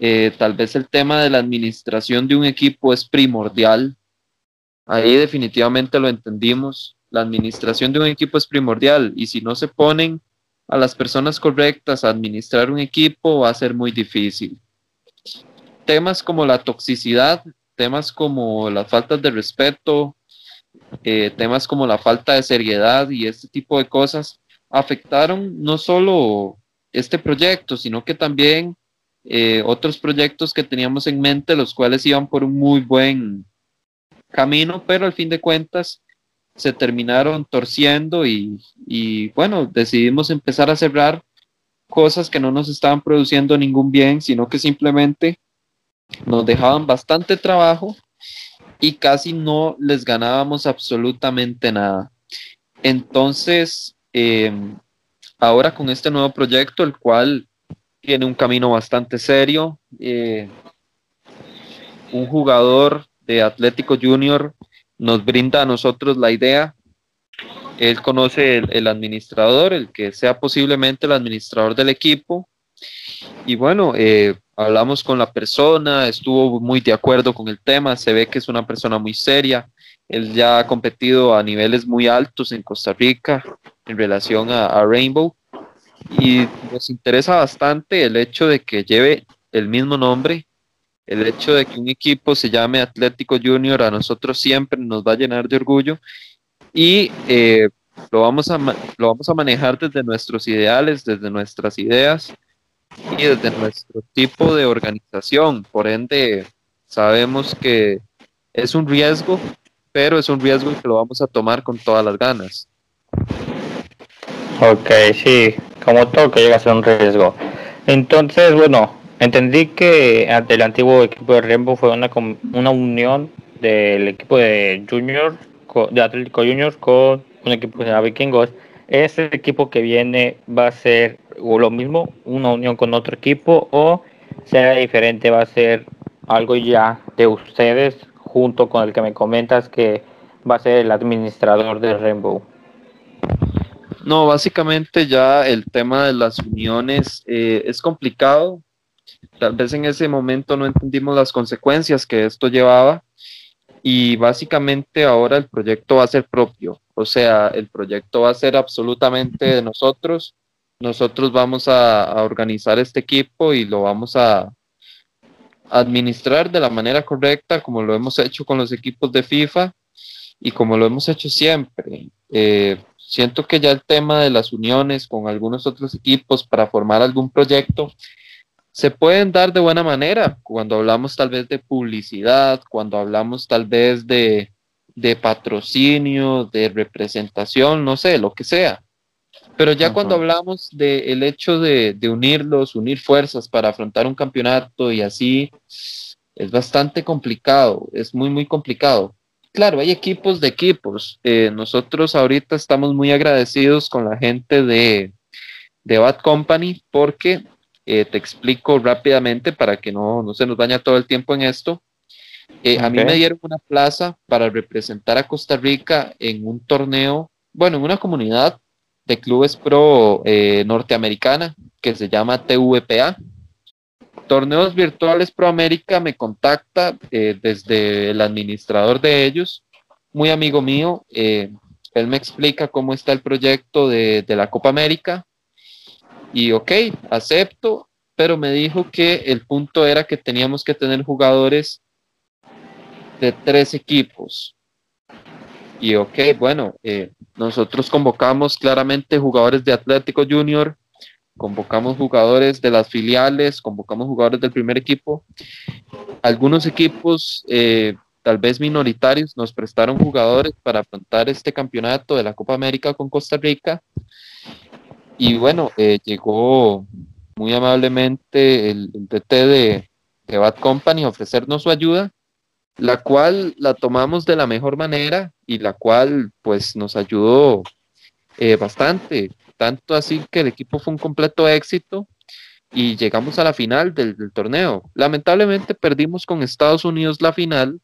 eh, tal vez el tema de la administración de un equipo es primordial. Ahí definitivamente lo entendimos. La administración de un equipo es primordial y si no se ponen a las personas correctas a administrar un equipo va a ser muy difícil. Temas como la toxicidad, temas como las faltas de respeto, eh, temas como la falta de seriedad y este tipo de cosas afectaron no solo este proyecto, sino que también eh, otros proyectos que teníamos en mente, los cuales iban por un muy buen camino, pero al fin de cuentas se terminaron torciendo y, y bueno, decidimos empezar a cerrar cosas que no nos estaban produciendo ningún bien, sino que simplemente nos dejaban bastante trabajo y casi no les ganábamos absolutamente nada. Entonces, eh, ahora con este nuevo proyecto, el cual tiene un camino bastante serio. Eh, un jugador de Atlético Junior nos brinda a nosotros la idea. Él conoce el, administrador, el que sea posiblemente el administrador del equipo. Y bueno, eh, hablamos con la persona, estuvo muy de acuerdo con el tema, se ve que es una persona muy seria. Él ya ha competido a niveles muy altos en Costa Rica en relación a Rainbow. Y nos interesa bastante el hecho de que lleve el mismo nombre, el hecho de que un equipo se llame Atlético Junior a nosotros siempre nos va a llenar de orgullo. Y eh, lo, vamos a, lo vamos a manejar desde nuestros ideales, desde nuestras ideas y desde nuestro tipo de organización. Por ende, sabemos que es un riesgo, pero es un riesgo que lo vamos a tomar con todas las ganas. Ok, sí, como todo que llega a ser un riesgo. Entonces, bueno, entendí que el antiguo equipo de Rainbow fue una, una unión del equipo de Junior, de Atlético Junior con un equipo que se llama Vikingos. ¿Ese equipo que viene va a ser lo mismo, una unión con otro equipo o será diferente, va a ser algo ya de ustedes junto con el que me comentas que va a ser el administrador de Rainbow? No, básicamente ya el tema de las uniones eh, es complicado. Tal vez en ese momento no entendimos las consecuencias que esto llevaba y básicamente ahora el proyecto va a ser propio. O sea, el proyecto va a ser absolutamente de nosotros. Nosotros vamos a, organizar este equipo y lo vamos a administrar de la manera correcta, como lo hemos hecho con los equipos de FIFA y como lo hemos hecho siempre. Eh, Siento que ya el tema de las uniones con algunos otros equipos para formar algún proyecto se pueden dar de buena manera cuando hablamos tal vez de publicidad, cuando hablamos tal vez de, de patrocinio, de representación, no sé, lo que sea. Pero ya cuando hablamos del hecho de, de, unirlos, unir fuerzas para afrontar un campeonato y así, es bastante complicado, es muy, muy complicado. Claro, hay equipos de equipos. Eh, nosotros ahorita estamos muy agradecidos con la gente de, de Bad Company porque eh, te explico rápidamente para que no, no, se nos vaya todo el tiempo en esto. Eh, a mí me dieron una plaza para representar a Costa Rica en un torneo, bueno, en una comunidad de clubes pro eh, norteamericana que se llama TVPA. Torneos Virtuales Pro América me contacta desde el administrador de ellos, muy amigo mío. él me explica cómo está el proyecto de, de la Copa América y ok, acepto, pero me dijo que el punto era que teníamos que tener jugadores de tres equipos. Y ok, bueno, eh, nosotros convocamos claramente jugadores de Atlético Junior, convocamos jugadores de las filiales, convocamos jugadores del primer equipo. Algunos equipos, eh, tal vez minoritarios, nos prestaron jugadores para afrontar este campeonato de la Copa América con Costa Rica. Y bueno, eh, llegó muy amablemente el, DT de, Bad Company a ofrecernos su ayuda, la cual la tomamos de la mejor manera y la cual pues nos ayudó eh, bastante, tanto así que el equipo fue un completo éxito y llegamos a la final del, torneo. Lamentablemente perdimos con Estados Unidos la final,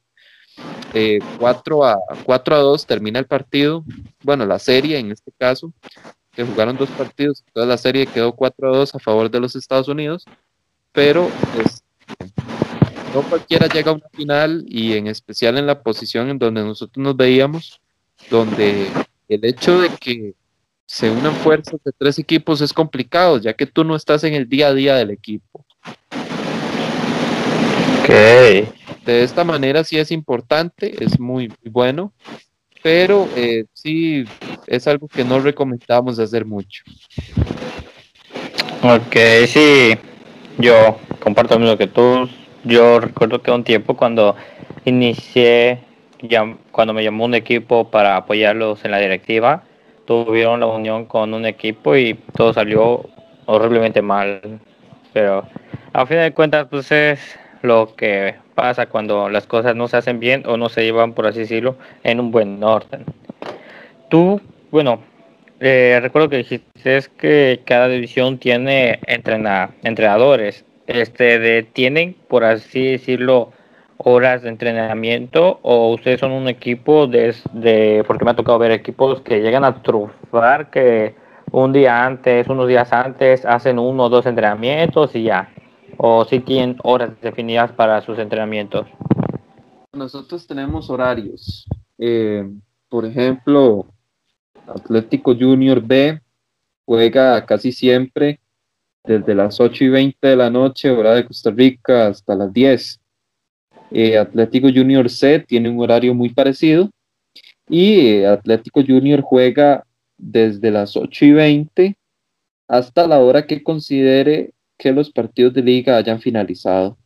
4, eh, a, 4 a 2 termina el partido, bueno, la serie en este caso, que jugaron dos partidos, toda la serie quedó 4 a 2 a favor de los Estados Unidos, pero pues, no cualquiera llega a una final y en especial en la posición en donde nosotros nos veíamos, donde el hecho de que se unan fuerzas de tres equipos es complicado, ya que tú no estás en el día a día del equipo. Okay. De esta manera sí es importante, es muy, muy bueno, pero eh, sí es algo que no recomendamos hacer mucho. Ok, sí, yo comparto lo que tú. Yo recuerdo que un tiempo cuando inicié, cuando me llamó un equipo para apoyarlos en la directiva, tuvieron la unión con un equipo y todo salió horriblemente mal. Pero a fin de cuentas, pues es lo que pasa cuando las cosas no se hacen bien o no se llevan, por así decirlo, en un buen orden. Tú, bueno, eh, recuerdo que dijiste que cada división tiene entrena, entrenadores. Este, de, ¿Tienen, por así decirlo, horas de entrenamiento o ustedes son un equipo de, porque me ha tocado ver equipos que llegan a trufar que un día antes, unos días antes, hacen uno o dos entrenamientos y ya o si tienen horas definidas para sus entrenamientos? Nosotros tenemos horarios. Eh, por ejemplo, Atlético Junior B juega casi siempre desde las 8 y 20 de la noche, hora de Costa Rica, hasta las 10. Eh, Atlético Junior C tiene un horario muy parecido y eh, Atlético Junior juega desde las 8 y 20 hasta la hora que considere que los partidos de liga hayan finalizado.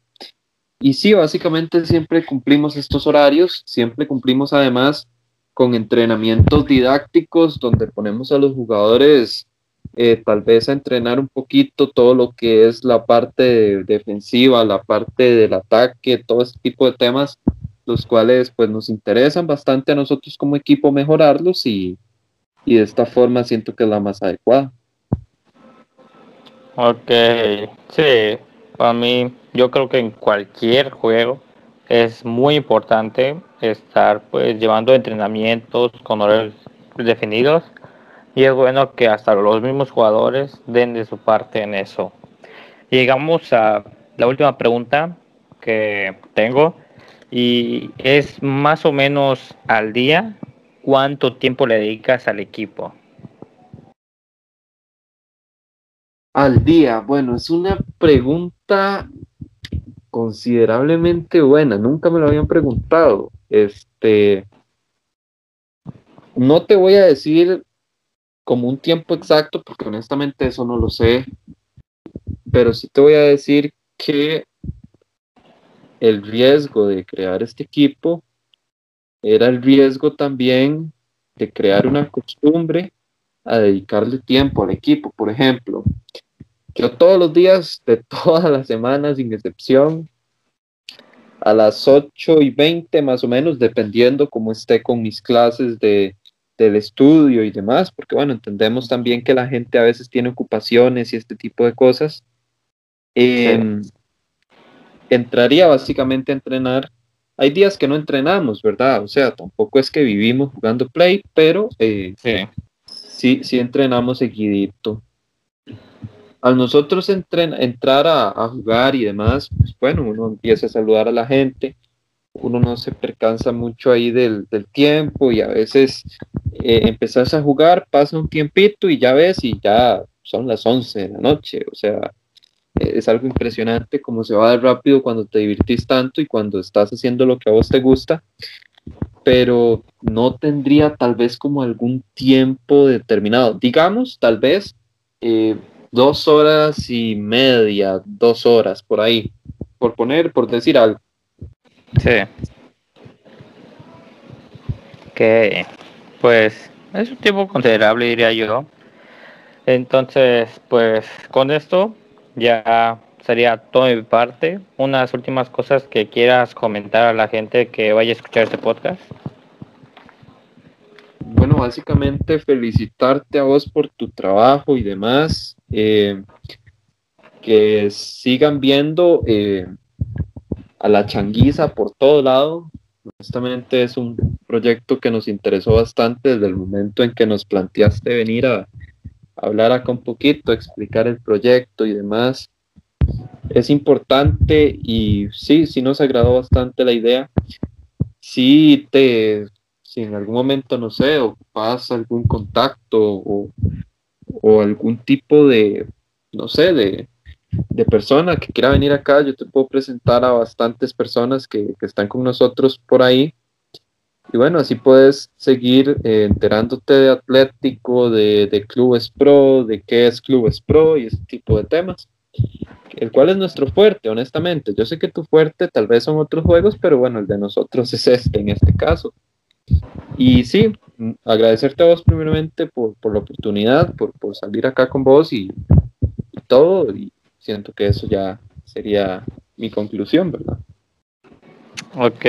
Y sí, básicamente siempre cumplimos estos horarios, siempre cumplimos además con entrenamientos didácticos donde ponemos a los jugadores eh, tal vez a entrenar un poquito todo lo que es la parte defensiva, la parte del ataque, todo ese tipo de temas, los cuales pues nos interesan bastante a nosotros como equipo mejorarlos y, y de esta forma siento que es la más adecuada. Ok, sí, para mí yo creo que en cualquier juego es muy importante estar pues llevando entrenamientos con horarios definidos y es bueno que hasta los mismos jugadores den de su parte en eso. Llegamos a la última pregunta que tengo y es más o menos al día cuánto tiempo le dedicas al equipo. al día? Bueno, es una pregunta considerablemente buena. Nunca me lo habían preguntado. Este, no te voy a decir como un tiempo exacto, porque honestamente eso no lo sé. pero sí te voy a decir que el riesgo de crear este equipo era el riesgo también de crear una costumbre a dedicarle tiempo al equipo. Por ejemplo, yo todos los días de todas las semanas, sin excepción, a las 8 y 20 más o menos, dependiendo cómo esté con mis clases de, del estudio y demás, porque bueno, entendemos también que la gente a veces tiene ocupaciones y este tipo de cosas. Em, entraría básicamente a entrenar. Hay días que no entrenamos, ¿verdad? O sea, tampoco es que vivimos jugando play, pero eh, sí. sí, entrenamos seguidito al nosotros entrar a, jugar y demás, pues bueno, uno empieza a saludar a la gente, uno no se percansa mucho ahí del, tiempo y a veces eh, empezás a jugar, pasa un tiempito y ya ves y ya son las 11 de la noche, o sea, es algo impresionante como se va de rápido cuando te divertís tanto y cuando estás haciendo lo que a vos te gusta, pero no tendría tal vez como algún tiempo determinado, digamos, tal vez... Eh, dos horas y media, dos horas por ahí, por poner, por decir algo. Sí. Que pues es un tiempo considerable, diría yo. Entonces, pues con esto ya sería todo mi parte. Unas últimas cosas que quieras comentar a la gente que vaya a escuchar este podcast. Bueno, básicamente felicitarte a vos por tu trabajo y demás. Eh, que sigan viendo eh, a la changuiza por todo lado. Honestamente es un proyecto que nos interesó bastante desde el momento en que nos planteaste venir a, hablar acá un poquito, explicar el proyecto y demás. Es importante y sí, sí nos agradó bastante la idea. Sí te, si en algún momento, no sé, ocupas algún contacto o, o algún tipo de, no sé, de, de, persona que quiera venir acá, yo te puedo presentar a bastantes personas que, que están con nosotros por ahí. Y bueno, así puedes seguir eh, enterándote de Atlético, de, de, Clubes Pro, de qué es Clubes Pro y ese tipo de temas. El cual es nuestro fuerte, honestamente. Yo sé que tu fuerte tal vez son otros juegos, pero bueno, el de nosotros es este en este caso. Y sí, agradecerte a vos primeramente por, la oportunidad, por, salir acá con vos y, todo. Y siento que eso ya sería mi conclusión, ¿verdad? Ok,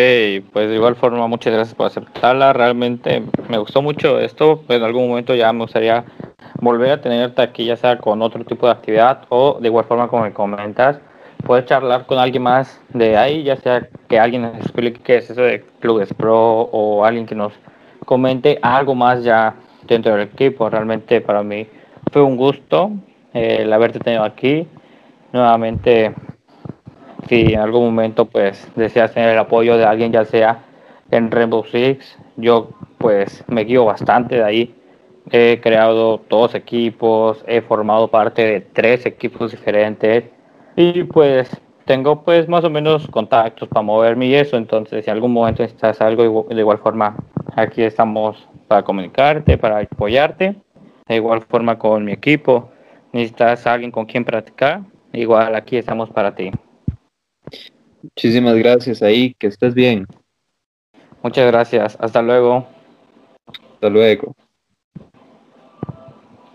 pues de igual forma muchas gracias por aceptarla. Realmente me gustó mucho esto. En algún momento ya me gustaría volver a tenerte aquí, ya sea con otro tipo de actividad o de igual forma como me comentas poder charlar con alguien más de ahí, ya sea que alguien nos explique qué es eso de Clubes Pro o alguien que nos comente algo más ya dentro del equipo. Realmente para mí fue un gusto eh, el haberte tenido aquí. Nuevamente, si en algún momento pues deseas tener el apoyo de alguien, ya sea en Rainbow Six, yo pues me guío bastante de ahí. He creado dos equipos, he formado parte de tres equipos diferentes y pues tengo pues más o menos contactos para moverme y eso, entonces si en algún momento necesitas algo de igual forma, aquí estamos para comunicarte, para apoyarte, de igual forma con mi equipo, necesitas alguien con quien practicar, igual aquí estamos para ti. Muchísimas gracias ahí, que estés bien. Muchas gracias, hasta luego. Hasta luego.